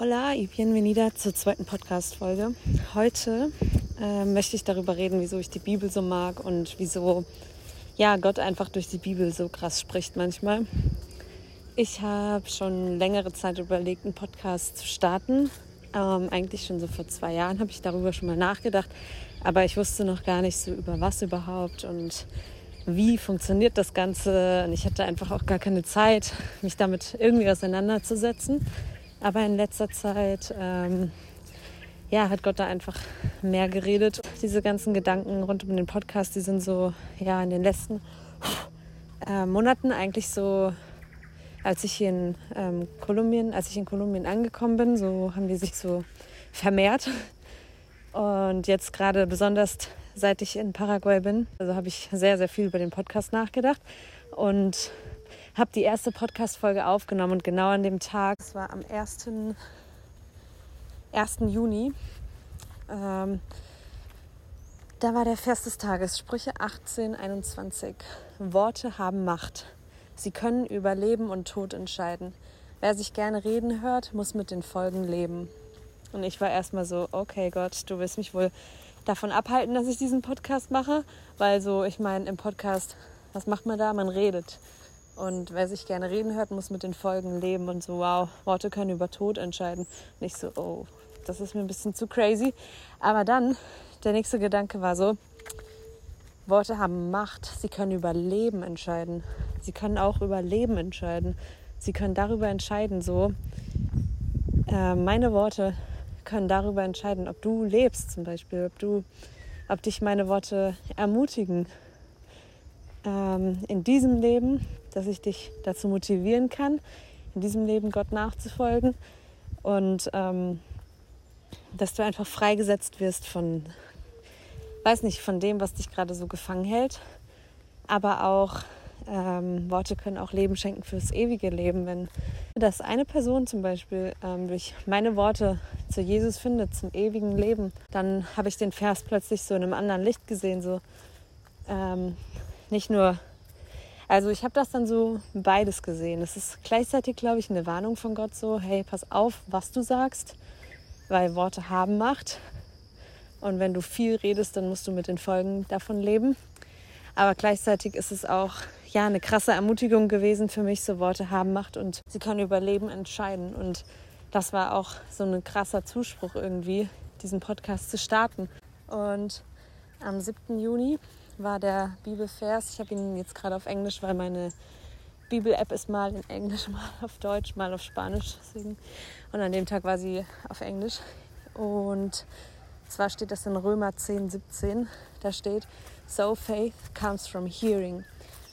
Hola y bienvenida zur zweiten Podcast-Folge. Heute äh, möchte ich darüber reden, wieso ich die Bibel so mag und wieso ja, Gott einfach durch die Bibel so krass spricht manchmal. Ich habe schon längere Zeit überlegt, einen Podcast zu starten. Ähm, eigentlich schon so vor zwei Jahren habe ich darüber schon mal nachgedacht, aber ich wusste noch gar nicht so über was überhaupt und wie funktioniert das Ganze. Und ich hatte einfach auch gar keine Zeit, mich damit irgendwie auseinanderzusetzen. Aber in letzter Zeit ähm, ja, hat Gott da einfach mehr geredet. Diese ganzen Gedanken rund um den Podcast, die sind so ja in den letzten äh, Monaten eigentlich so, als ich hier in ähm, Kolumbien, als ich in Kolumbien angekommen bin, so haben die sich so vermehrt. Und jetzt gerade besonders seit ich in Paraguay bin, also habe ich sehr, sehr viel über den Podcast nachgedacht und habe die erste Podcast-Folge aufgenommen und genau an dem Tag, es war am 1. 1. Juni, ähm, da war der Vers des Tages, Sprüche 18, 21. Worte haben Macht. Sie können über Leben und Tod entscheiden. Wer sich gerne reden hört, muss mit den Folgen leben. Und ich war erstmal so, okay Gott, du willst mich wohl davon abhalten, dass ich diesen Podcast mache, weil so, ich meine, im Podcast, was macht man da? Man redet. Und wer sich gerne reden hört, muss mit den Folgen leben und so, wow, Worte können über Tod entscheiden. Nicht so, oh, das ist mir ein bisschen zu crazy. Aber dann, der nächste Gedanke war so, Worte haben Macht, sie können über Leben entscheiden. Sie können auch über Leben entscheiden. Sie können darüber entscheiden, so, äh, meine Worte können darüber entscheiden, ob du lebst zum Beispiel, ob du, ob dich meine Worte ermutigen ähm, in diesem Leben, dass ich dich dazu motivieren kann, in diesem Leben Gott nachzufolgen und ähm, dass du einfach freigesetzt wirst von, weiß nicht, von dem, was dich gerade so gefangen hält, aber auch ähm, Worte können auch Leben schenken fürs ewige Leben. Wenn das eine Person zum Beispiel ähm, durch meine Worte zu Jesus findet, zum ewigen Leben, dann habe ich den Vers plötzlich so in einem anderen Licht gesehen. So ähm, nicht nur, also ich habe das dann so beides gesehen. Es ist gleichzeitig, glaube ich, eine Warnung von Gott so, hey, pass auf, was du sagst, weil Worte haben Macht. Und wenn du viel redest, dann musst du mit den Folgen davon leben. Aber gleichzeitig ist es auch ja eine krasse Ermutigung gewesen für mich, so Worte haben Macht und sie können über Leben entscheiden. Und das war auch so ein krasser Zuspruch irgendwie, diesen Podcast zu starten. Und am 7. Juni war der Bibelvers. Ich habe ihn jetzt gerade auf Englisch, weil meine Bibel-App ist mal in Englisch, mal auf Deutsch, mal auf Spanisch. Und an dem Tag war sie auf Englisch. Und zwar steht das in Römer 10, 17. Da steht, So faith comes from hearing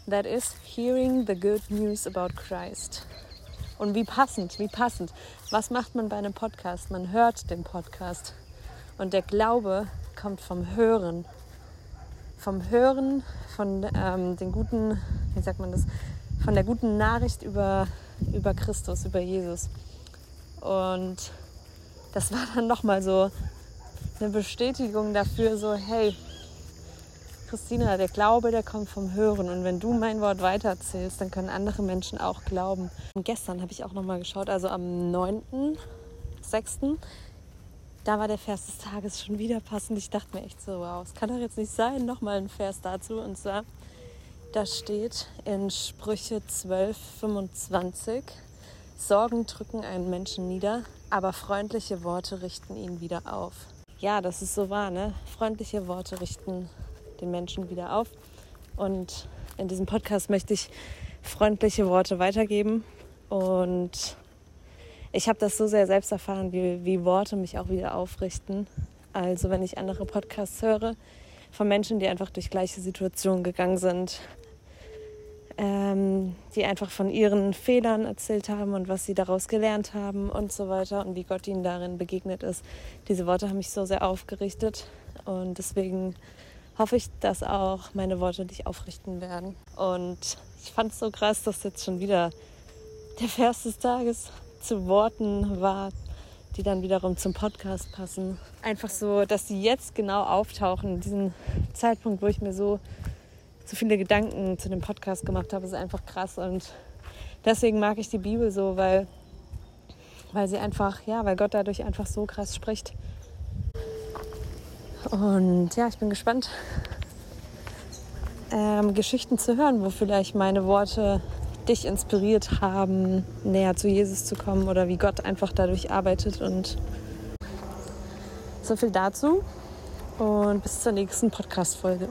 That is hearing the good news about Christ. Und wie passend, wie passend. Was macht man bei einem Podcast? Man hört den Podcast. Und der Glaube kommt vom Hören. Vom Hören, von ähm, den guten, wie sagt man das, von der guten Nachricht über, über Christus, über Jesus. Und das war dann nochmal so eine Bestätigung dafür, so, hey, Christina, der Glaube, der kommt vom Hören. Und wenn du mein Wort weiterzählst, dann können andere Menschen auch glauben. Und gestern habe ich auch nochmal geschaut, also am 9.6., da war der Vers des Tages schon wieder passend. Ich dachte mir echt so, wow, es kann doch jetzt nicht sein. Nochmal ein Vers dazu. Und zwar, da steht in Sprüche 12, 25, Sorgen drücken einen Menschen nieder, aber freundliche Worte richten ihn wieder auf. Ja, das ist so wahr, ne? Freundliche Worte richten den Menschen wieder auf. Und in diesem Podcast möchte ich freundliche Worte weitergeben. Und ich habe das so sehr selbst erfahren, wie, wie Worte mich auch wieder aufrichten. Also wenn ich andere Podcasts höre von Menschen, die einfach durch gleiche Situationen gegangen sind, ähm, die einfach von ihren Fehlern erzählt haben und was sie daraus gelernt haben und so weiter und wie Gott ihnen darin begegnet ist. Diese Worte haben mich so sehr aufgerichtet und deswegen hoffe ich, dass auch meine Worte dich aufrichten werden. Und ich fand es so krass, dass jetzt schon wieder der Vers des Tages zu Worten war, die dann wiederum zum Podcast passen. Einfach so, dass sie jetzt genau auftauchen, diesen Zeitpunkt, wo ich mir so, so viele Gedanken zu dem Podcast gemacht habe, ist einfach krass. Und deswegen mag ich die Bibel so, weil weil sie einfach, ja, weil Gott dadurch einfach so krass spricht. Und ja, ich bin gespannt, ähm, Geschichten zu hören, wo vielleicht meine Worte dich inspiriert haben, näher zu Jesus zu kommen oder wie Gott einfach dadurch arbeitet. Und so viel dazu und bis zur nächsten Podcast-Folge.